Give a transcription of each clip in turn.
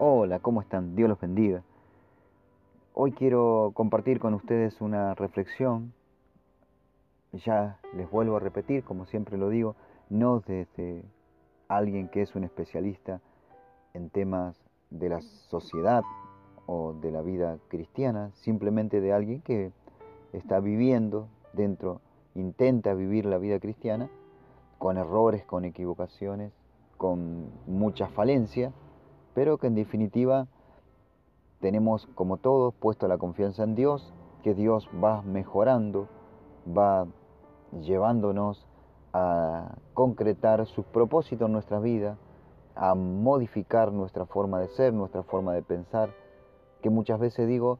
Hola, ¿cómo están? Dios los bendiga. Hoy quiero compartir con ustedes una reflexión. Ya les vuelvo a repetir, como siempre lo digo, no desde alguien que es un especialista en temas de la sociedad o de la vida cristiana, simplemente de alguien que está viviendo dentro, intenta vivir la vida cristiana con errores, con equivocaciones, con mucha falencia pero que en definitiva tenemos como todos puesto la confianza en Dios, que Dios va mejorando, va llevándonos a concretar sus propósitos en nuestra vida, a modificar nuestra forma de ser, nuestra forma de pensar, que muchas veces digo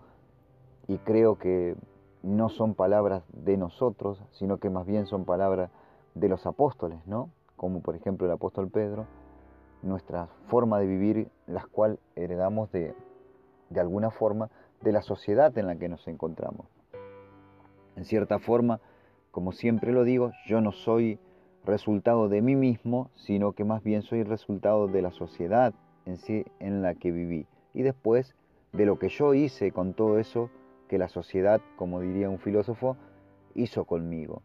y creo que no son palabras de nosotros, sino que más bien son palabras de los apóstoles, ¿no? Como por ejemplo el apóstol Pedro, nuestra forma de vivir, las cual heredamos de, de alguna forma de la sociedad en la que nos encontramos. En cierta forma, como siempre lo digo, yo no soy resultado de mí mismo, sino que más bien soy resultado de la sociedad en sí en la que viví. Y después de lo que yo hice con todo eso que la sociedad, como diría un filósofo, hizo conmigo.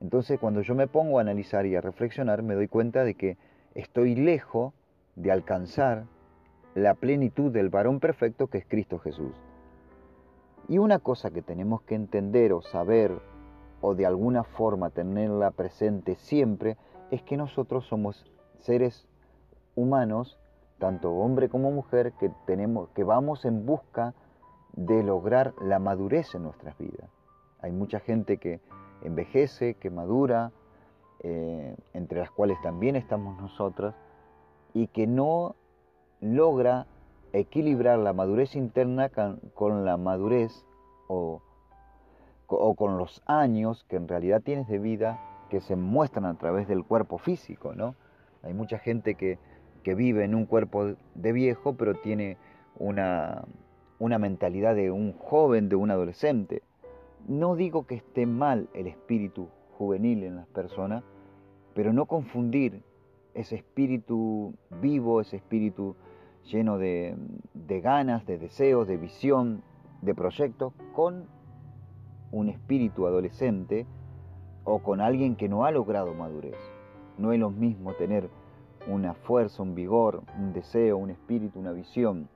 Entonces cuando yo me pongo a analizar y a reflexionar, me doy cuenta de que estoy lejos de alcanzar la plenitud del varón perfecto que es Cristo Jesús. Y una cosa que tenemos que entender o saber o de alguna forma tenerla presente siempre es que nosotros somos seres humanos, tanto hombre como mujer, que tenemos que vamos en busca de lograr la madurez en nuestras vidas. Hay mucha gente que envejece, que madura, eh, entre las cuales también estamos nosotros, y que no logra equilibrar la madurez interna con la madurez o, con los años que en realidad tienes de vida que se muestran a través del cuerpo físico, ¿no? Hay mucha gente que, que vive en un cuerpo de viejo, pero tiene una, una mentalidad de un joven, de un adolescente. No digo que esté mal el espíritu juvenil en las personas, pero no confundir ese espíritu vivo, ese espíritu lleno de, ganas, de deseos, de visión, de proyectos, con un espíritu adolescente o con alguien que no ha logrado madurez. No es lo mismo tener una fuerza, un vigor, un deseo, un espíritu, una visión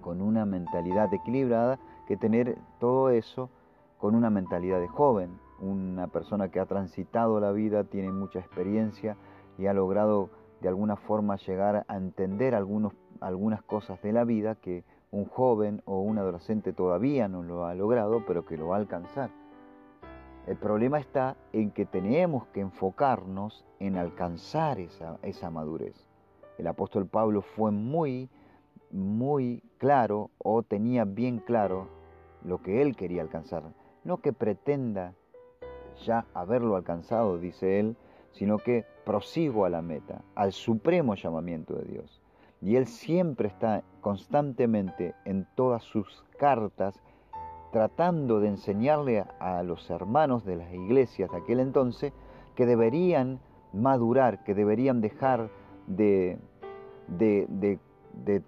con una mentalidad equilibrada que tener todo eso con una mentalidad de joven, una persona que ha transitado la vida, tiene mucha experiencia y ha logrado de alguna forma llegar a entender algunos, algunas cosas de la vida que un joven o un adolescente todavía no lo ha logrado, pero que lo va a alcanzar. El problema está en que tenemos que enfocarnos en alcanzar esa, esa madurez. El apóstol Pablo fue muy, muy claro o tenía bien claro lo que él quería alcanzar. No que pretenda ya haberlo alcanzado, dice él, sino que prosigo a la meta, al supremo llamamiento de Dios. Y Él siempre está constantemente en todas sus cartas tratando de enseñarle a los hermanos de las iglesias de aquel entonces que deberían madurar, que deberían dejar de, de,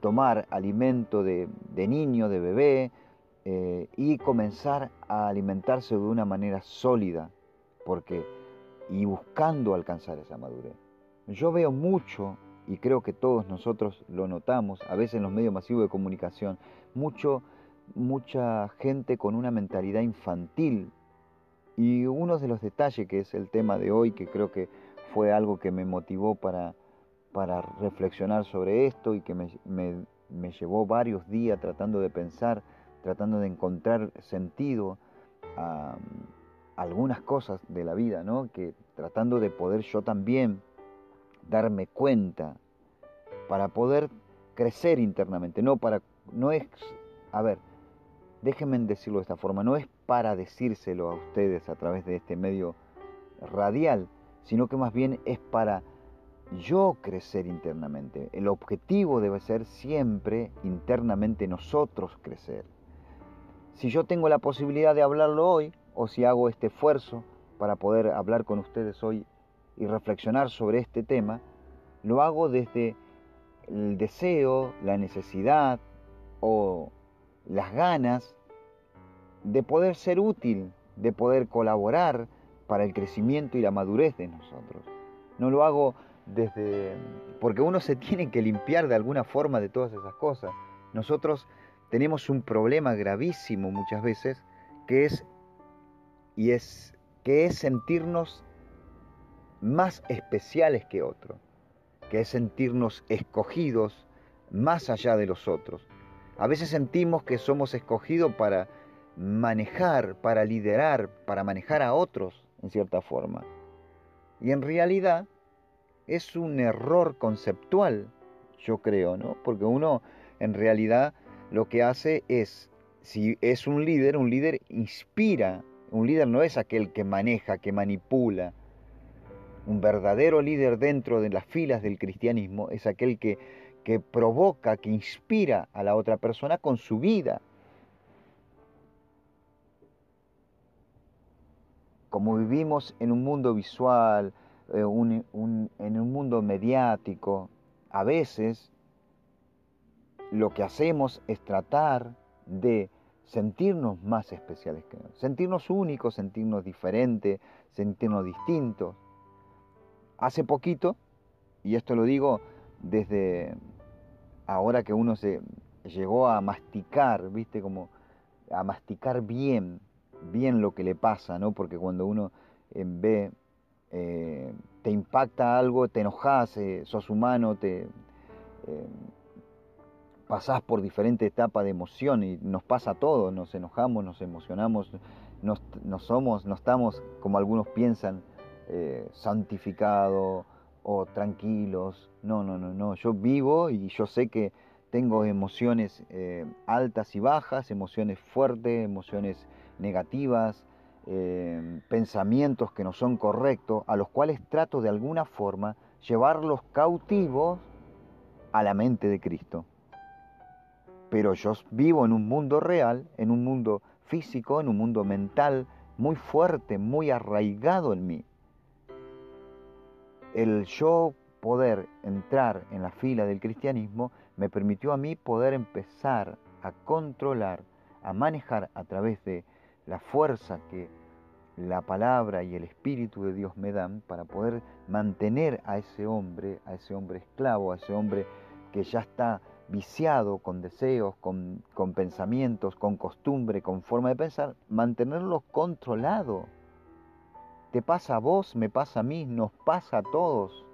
tomar alimento de, niño, de bebé, eh, y comenzar a alimentarse de una manera sólida, porque y buscando alcanzar esa madurez. Yo veo mucho, y creo que todos nosotros lo notamos, a veces en los medios masivos de comunicación, mucho, mucha gente con una mentalidad infantil. Y uno de los detalles que es el tema de hoy, que creo que fue algo que me motivó para, para reflexionar sobre esto y que me, me llevó varios días tratando de pensar, tratando de encontrar sentido a algunas cosas de la vida, ¿no? Que tratando de poder yo también darme cuenta para poder crecer internamente, no para no es a ver, déjenme decirlo de esta forma, no es para decírselo a ustedes a través de este medio radial, sino que más bien es para yo crecer internamente. El objetivo debe ser siempre internamente nosotros crecer. Si yo tengo la posibilidad de hablarlo hoy, o si hago este esfuerzo para poder hablar con ustedes hoy y reflexionar sobre este tema, lo hago desde el deseo, la necesidad o las ganas de poder ser útil, de poder colaborar para el crecimiento y la madurez de nosotros. No lo hago desde... porque uno se tiene que limpiar de alguna forma de todas esas cosas. Nosotros tenemos un problema gravísimo muchas veces que es y es que es sentirnos más especiales que otros, que es sentirnos escogidos más allá de los otros. A veces sentimos que somos escogidos para manejar, para liderar, para manejar a otros en cierta forma. Y en realidad es un error conceptual, yo creo, ¿no? Porque uno en realidad lo que hace es, si es un líder, un líder inspira. Un líder no es aquel que maneja, que manipula. Un verdadero líder dentro de las filas del cristianismo es aquel que, que provoca, que inspira a la otra persona con su vida. Como vivimos en un mundo visual, eh, en un mundo mediático, a veces lo que hacemos es tratar de sentirnos más especiales que nosotros, sentirnos únicos, sentirnos diferentes, sentirnos distintos. Hace poquito, y esto lo digo desde ahora que uno se llegó a masticar, viste, como a masticar bien, bien lo que le pasa, ¿no? Porque cuando uno eh, ve, eh, te impacta algo, te enojas, eh, sos humano, te pasás por diferentes etapas de emoción y nos pasa todo, nos enojamos, nos emocionamos, no somos, no estamos como algunos piensan, eh, santificados o tranquilos. No, no, no, no. Yo vivo y yo sé que tengo emociones eh, altas y bajas, emociones fuertes, emociones negativas, eh, pensamientos que no son correctos, a los cuales trato de alguna forma llevarlos cautivos a la mente de Cristo pero yo vivo en un mundo real, en un mundo físico, en un mundo mental muy fuerte, muy arraigado en mí. El yo poder entrar en la fila del cristianismo me permitió a mí poder empezar a controlar, a manejar a través de la fuerza que la palabra y el Espíritu de Dios me dan para poder mantener a ese hombre, a ese hombre esclavo, a ese hombre que ya está viciado con deseos, con, pensamientos, con costumbre, con forma de pensar, mantenerlos controlado. Te pasa a vos, me pasa a mí, nos pasa a todos.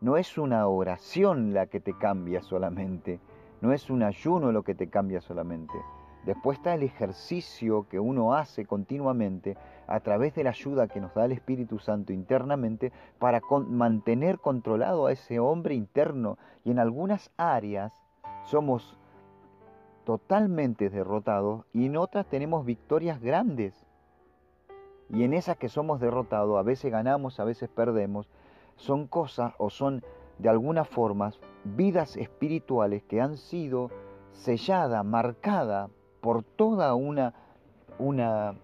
No es una oración la que te cambia solamente, no es un ayuno lo que te cambia solamente. Después está el ejercicio que uno hace continuamente a través de la ayuda que nos da el Espíritu Santo internamente para mantener controlado a ese hombre interno. Y en algunas áreas somos totalmente derrotados y en otras tenemos victorias grandes. Y en esas que somos derrotados, a veces ganamos, a veces perdemos, son cosas o son de alguna forma vidas espirituales que han sido selladas, marcadas por toda una, una,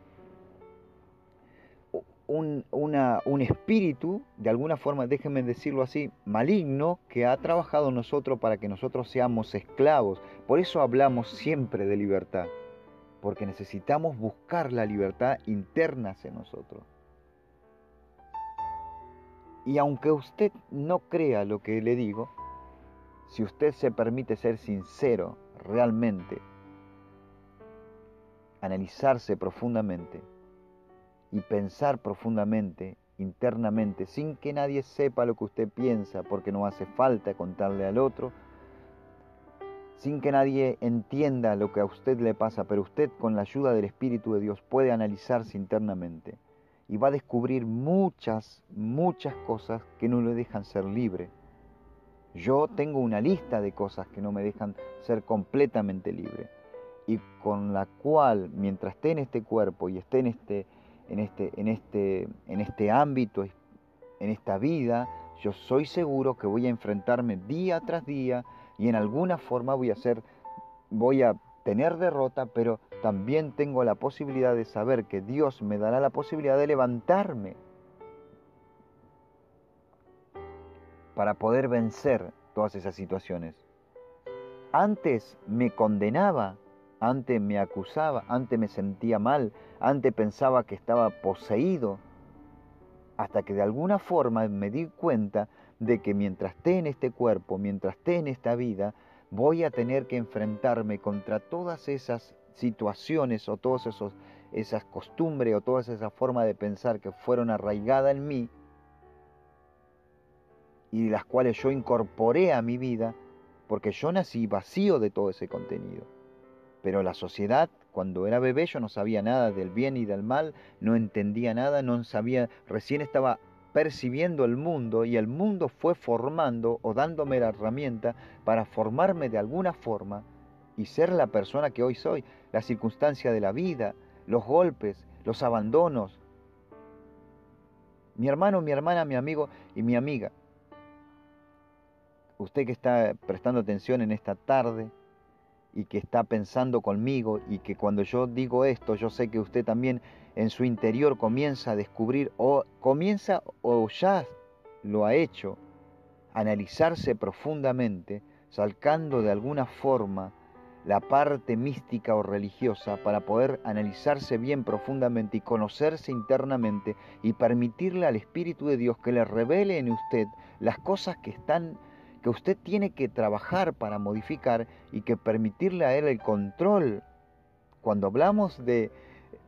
un, un, espíritu, de alguna forma, déjenme decirlo así, maligno, que ha trabajado en nosotros para que nosotros seamos esclavos. Por eso hablamos siempre de libertad, porque necesitamos buscar la libertad interna hacia nosotros. Y aunque usted no crea lo que le digo, si usted se permite ser sincero realmente analizarse profundamente y pensar profundamente, internamente, sin que nadie sepa lo que usted piensa, porque no hace falta contarle al otro, sin que nadie entienda lo que a usted le pasa, pero usted con la ayuda del Espíritu de Dios puede analizarse internamente y va a descubrir muchas, muchas cosas que no le dejan ser libre. Yo tengo una lista de cosas que no me dejan ser completamente libre y con la cual mientras esté en este cuerpo y esté en este, en este, en este, en este ámbito, en esta vida, yo soy seguro que voy a enfrentarme día tras día y en alguna forma voy a ser, voy a tener derrota, pero también tengo la posibilidad de saber que Dios me dará la posibilidad de levantarme para poder vencer todas esas situaciones. Antes me condenaba, antes me acusaba, antes me sentía mal, antes pensaba que estaba poseído, hasta que de alguna forma me di cuenta de que mientras esté en este cuerpo, mientras esté en esta vida, voy a tener que enfrentarme contra todas esas situaciones o todas esas costumbres o todas esas formas de pensar que fueron arraigadas en mí y las cuales yo incorporé a mi vida porque yo nací vacío de todo ese contenido. Pero la sociedad, cuando era bebé, yo no sabía nada del bien y del mal, no entendía nada, no sabía, recién estaba percibiendo el mundo y el mundo fue formando o dándome la herramienta para formarme de alguna forma y ser la persona que hoy soy, la circunstancia de la vida, los golpes, los abandonos. Mi hermano, mi hermana, mi amigo y mi amiga usted que está prestando atención en esta tarde y que está pensando conmigo y que cuando yo digo esto, yo sé que usted también en su interior comienza a descubrir o comienza o ya lo ha hecho, analizarse profundamente, sacando de alguna forma la parte mística o religiosa para poder analizarse bien profundamente y conocerse internamente y permitirle al Espíritu de Dios que le revele en usted las cosas que están que usted tiene que trabajar para modificar y que permitirle a él el control. Cuando hablamos de,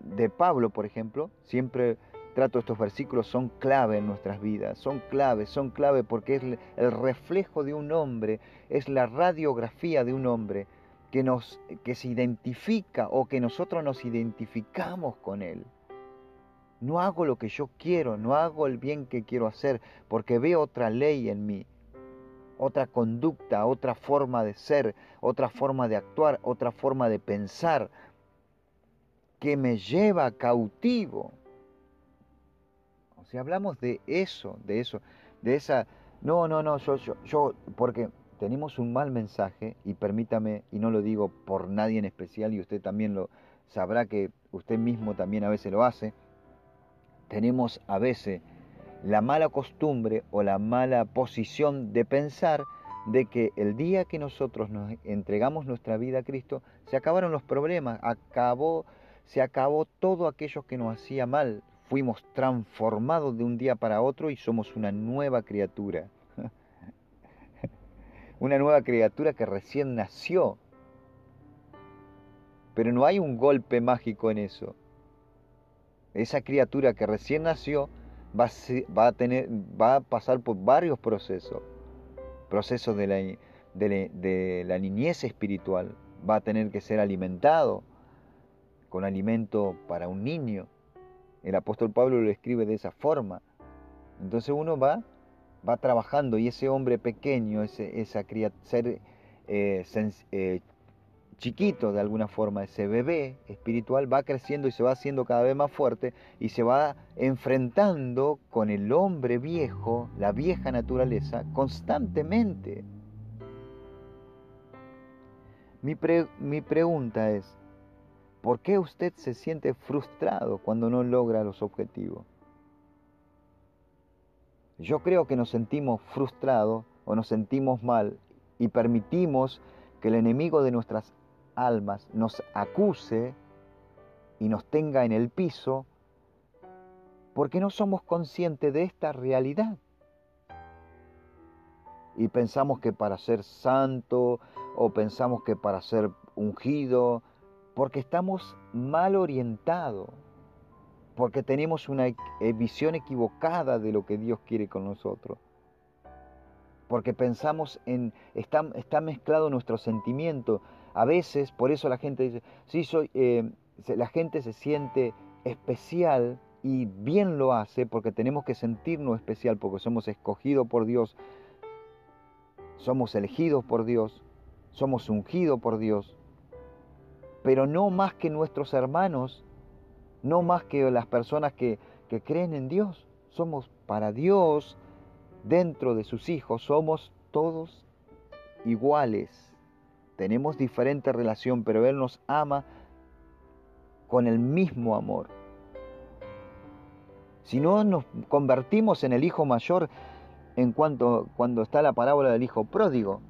de Pablo, por ejemplo, siempre trato estos versículos, son clave en nuestras vidas, son clave, son clave porque es el reflejo de un hombre, es la radiografía de un hombre que, nos, que se identifica o que nosotros nos identificamos con él. No hago lo que yo quiero, no hago el bien que quiero hacer, porque veo otra ley en mí otra conducta, otra forma de ser, otra forma de actuar, otra forma de pensar, que me lleva cautivo. O sea, hablamos de eso, de eso, de esa... No, no, no, yo, yo, yo, porque tenemos un mal mensaje, y permítame, y no lo digo por nadie en especial, y usted también lo sabrá que usted mismo también a veces lo hace, tenemos a veces la mala costumbre o la mala posición de pensar de que el día que nosotros nos entregamos nuestra vida a Cristo, se acabaron los problemas, se acabó todo aquello que nos hacía mal, fuimos transformados de un día para otro y somos una nueva criatura. una nueva criatura que recién nació. Pero no hay un golpe mágico en eso. Esa criatura que recién nació va a, tener, va a pasar por varios procesos. Procesos de la, de, niñez espiritual. Va a tener que ser alimentado con alimento para un niño. El apóstol Pablo lo escribe de esa forma. Entonces uno va, va trabajando y ese hombre pequeño, ese, esa ser eh, eh, chiquito de alguna forma, ese bebé espiritual va creciendo y se va haciendo cada vez más fuerte y se va enfrentando con el hombre viejo, la vieja naturaleza, constantemente. Mi, mi pregunta es, ¿por qué usted se siente frustrado cuando no logra los objetivos? Yo creo que nos sentimos frustrados o nos sentimos mal y permitimos que el enemigo de nuestras almas nos acuse y nos tenga en el piso porque no somos conscientes de esta realidad. Y pensamos que para ser santo o pensamos que para ser ungido, porque estamos mal orientados, porque tenemos una eh, visión equivocada de lo que Dios quiere con nosotros porque pensamos en, está, está mezclado nuestro sentimiento. A veces, por eso la gente dice, sí, soy, eh, la gente se siente especial y bien lo hace porque tenemos que sentirnos especial, porque somos escogidos por Dios, somos elegidos por Dios, somos ungidos por Dios, pero no más que nuestros hermanos, no más que las personas que, que creen en Dios, somos para Dios dentro de sus hijos somos todos iguales. Tenemos diferente relación, pero Él nos ama con el mismo amor. Si no nos convertimos en el hijo mayor, en cuanto cuando está la parábola del hijo pródigo,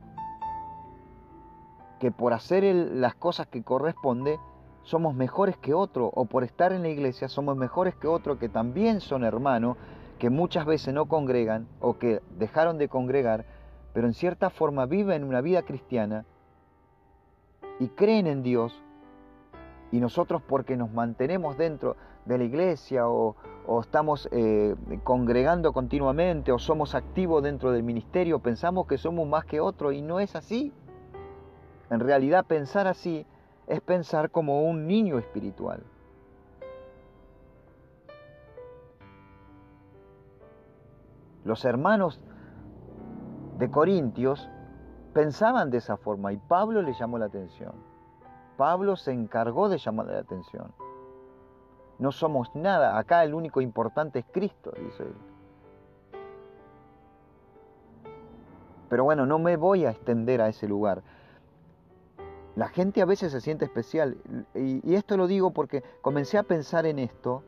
que por hacer las cosas que corresponde somos mejores que otro, o por estar en la iglesia somos mejores que otro que también son hermanos, que muchas veces no congregan o que dejaron de congregar, pero en cierta forma viven una vida cristiana y creen en Dios, y nosotros porque nos mantenemos dentro de la iglesia o, estamos eh, congregando continuamente o somos activos dentro del ministerio, pensamos que somos más que otro y no es así. En realidad pensar así es pensar como un niño espiritual. Los hermanos de Corintios pensaban de esa forma y Pablo le llamó la atención. Pablo se encargó de llamarle la atención. No somos nada, acá el único importante es Cristo, dice él. Pero bueno, no me voy a extender a ese lugar. La gente a veces se siente especial y, esto lo digo porque comencé a pensar en esto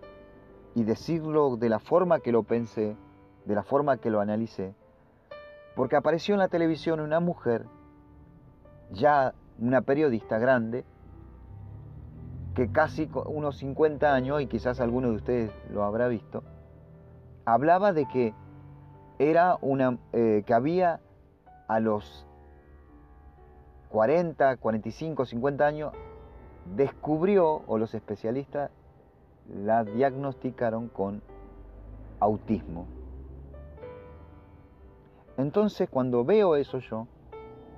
y decirlo de la forma que lo pensé, de la forma que lo analicé, porque apareció en la televisión una mujer, ya una periodista grande, que casi unos 50 años, y quizás alguno de ustedes lo habrá visto, hablaba de que era una eh, que había a los 40, 45, 50 años, descubrió, o los especialistas la diagnosticaron con autismo. Entonces cuando veo eso yo,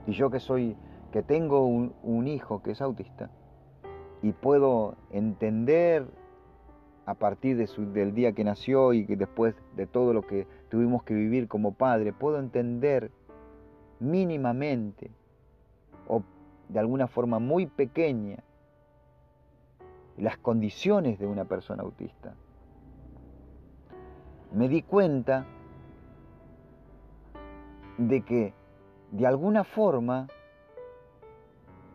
y yo que soy, que tengo un, hijo que es autista, y puedo entender a partir de del día que nació y que después de todo lo que tuvimos que vivir como padre, puedo entender mínimamente o de alguna forma muy pequeña las condiciones de una persona autista. Me di cuenta de que de alguna forma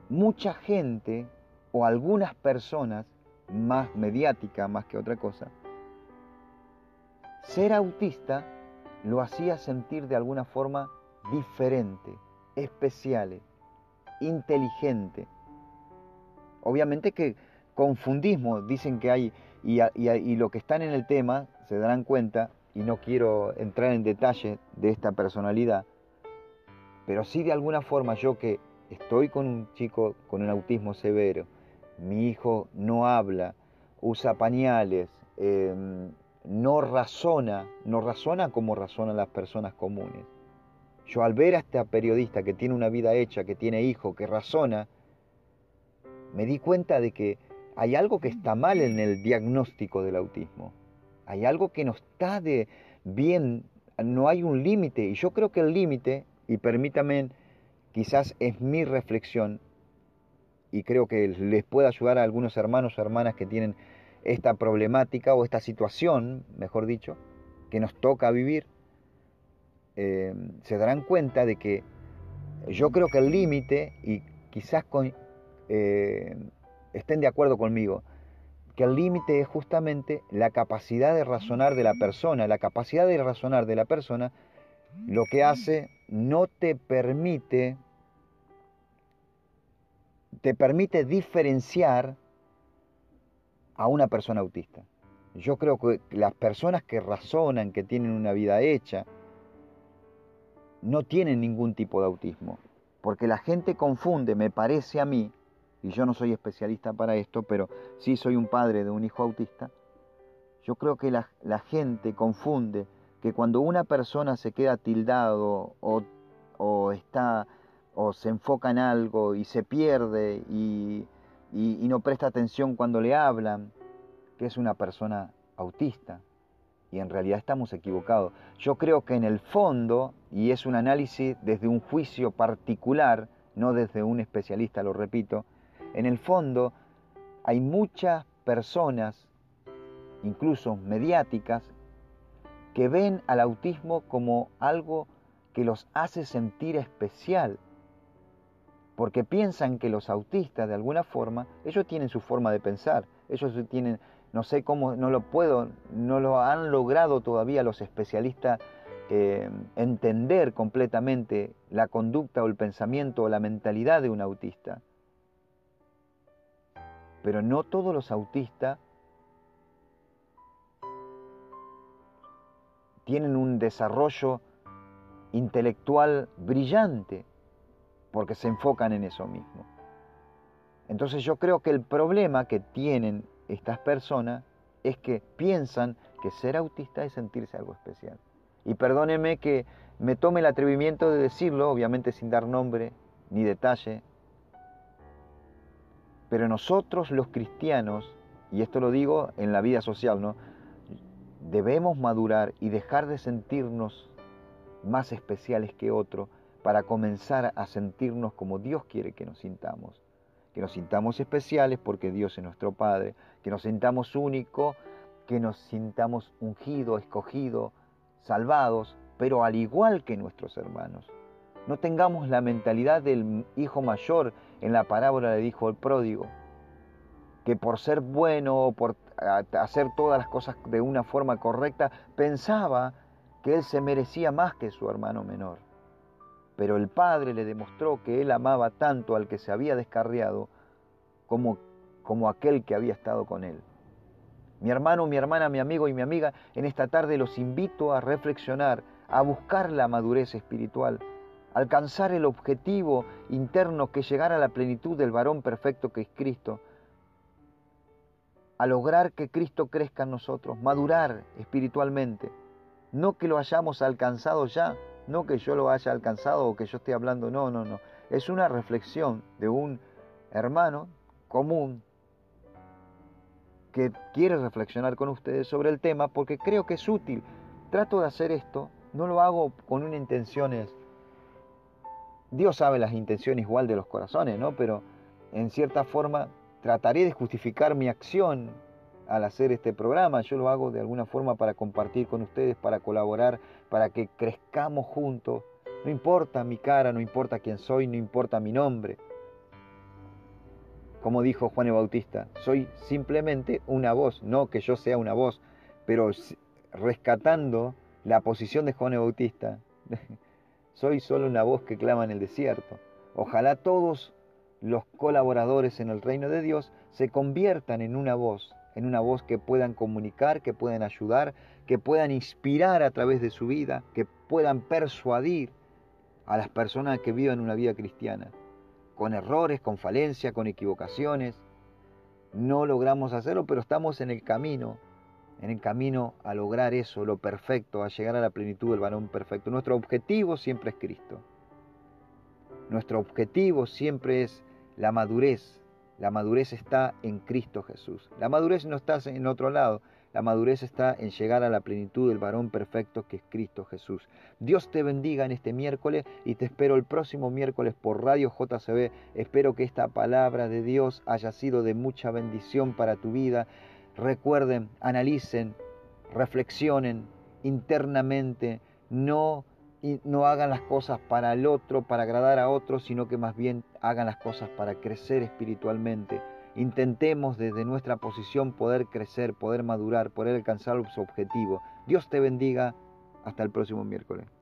mucha gente o algunas personas, más mediática más que otra cosa, ser autista lo hacía sentir de alguna forma diferente, especiales inteligente. Obviamente que confundismo, dicen que hay, y, lo que están en el tema se darán cuenta, y no quiero entrar en detalle de esta personalidad, pero sí de alguna forma yo que estoy con un chico con un autismo severo, mi hijo no habla, usa pañales, em, no razona, no razona como razonan las personas comunes. Yo al ver a esta periodista que tiene una vida hecha, que tiene hijo, que razona, me di cuenta de que hay algo que está mal en el diagnóstico del autismo. Hay algo que no está de bien, no hay un límite. Y yo creo que el límite, y permítame, quizás es mi reflexión, y creo que les puede ayudar a algunos hermanos o hermanas que tienen esta problemática o esta situación, mejor dicho, que nos toca vivir, eh, se darán cuenta de que yo creo que el límite, y quizás eh, estén de acuerdo conmigo, que el límite es justamente la capacidad de razonar de la persona. La capacidad de razonar de la persona lo que hace no te permite, te permite diferenciar a una persona autista. Yo creo que las personas que razonan, que tienen una vida hecha, no tienen ningún tipo de autismo. Porque la gente confunde, me parece a mí, y yo no soy especialista para esto, pero sí soy un padre de un hijo autista, yo creo que la, gente confunde que cuando una persona se queda tildado o, está o se enfoca en algo y se pierde y no presta atención cuando le hablan, que es una persona autista y en realidad estamos equivocados. Yo creo que en el fondo, y es un análisis desde un juicio particular, no desde un especialista, lo repito, en el fondo hay muchas personas, incluso mediáticas, que ven al autismo como algo que los hace sentir especial, porque piensan que los autistas de alguna forma, ellos tienen su forma de pensar, ellos tienen no sé cómo, no lo puedo, no lo han logrado todavía los especialistas eh, entender completamente la conducta o el pensamiento o la mentalidad de un autista. Pero no todos los autistas tienen un desarrollo intelectual brillante porque se enfocan en eso mismo. Entonces yo creo que el problema que tienen estas personas es que piensan que ser autista es sentirse algo especial. Y perdóneme que me tome el atrevimiento de decirlo, obviamente sin dar nombre ni detalle, pero nosotros los cristianos, y esto lo digo en la vida social, ¿no? Debemos madurar y dejar de sentirnos más especiales que otro para comenzar a sentirnos como Dios quiere que nos sintamos. Que nos sintamos especiales porque Dios es nuestro Padre, que nos sintamos únicos, que nos sintamos ungidos, escogidos, salvados, pero al igual que nuestros hermanos. No tengamos la mentalidad del hijo mayor en la parábola le dijo el pródigo, que por ser bueno o por hacer todas las cosas de una forma correcta, pensaba que él se merecía más que su hermano menor. Pero el padre le demostró que él amaba tanto al que se había descarriado como, como aquel que había estado con él. Mi hermano, mi hermana, mi amigo y mi amiga, en esta tarde los invito a reflexionar, a buscar la madurez espiritual, alcanzar el objetivo interno que llegar a la plenitud del varón perfecto que es Cristo, a lograr que Cristo crezca en nosotros, madurar espiritualmente, no que lo hayamos alcanzado ya, no que yo lo haya alcanzado o que yo esté hablando, no, no, no, es una reflexión de un hermano común que quiere reflexionar con ustedes sobre el tema porque creo que es útil. Trato de hacer esto, no lo hago con una intenciones. Dios sabe las intenciones igual de los corazones, ¿no? Pero en cierta forma trataré de justificar mi acción al hacer este programa. Yo lo hago de alguna forma para compartir con ustedes, para colaborar, para que crezcamos juntos. No importa mi cara, no importa quién soy, no importa mi nombre como dijo Juan el Bautista, soy simplemente una voz, no que yo sea una voz, pero rescatando la posición de Juan el Bautista, soy solo una voz que clama en el desierto. Ojalá todos los colaboradores en el reino de Dios se conviertan en una voz, en una voz que puedan comunicar, que puedan ayudar, que puedan inspirar a través de su vida, que puedan persuadir a las personas que vivan una vida cristiana con errores, con falencias, con equivocaciones. No logramos hacerlo, pero estamos en el camino, en el camino a lograr eso, lo perfecto, a llegar a la plenitud del varón perfecto. Nuestro objetivo siempre es Cristo. Nuestro objetivo siempre es la madurez. La madurez está en Cristo Jesús. La madurez no está en otro lado. La madurez está en llegar a la plenitud del varón perfecto que es Cristo Jesús. Dios te bendiga en este miércoles y te espero el próximo miércoles por Radio JCB. Espero que esta palabra de Dios haya sido de mucha bendición para tu vida. Recuerden, analicen, reflexionen internamente, no no hagan las cosas para el otro, para agradar a otro, sino que más bien hagan las cosas para crecer espiritualmente. Intentemos desde nuestra posición poder crecer, poder madurar, poder alcanzar su objetivo. Dios te bendiga. Hasta el próximo miércoles.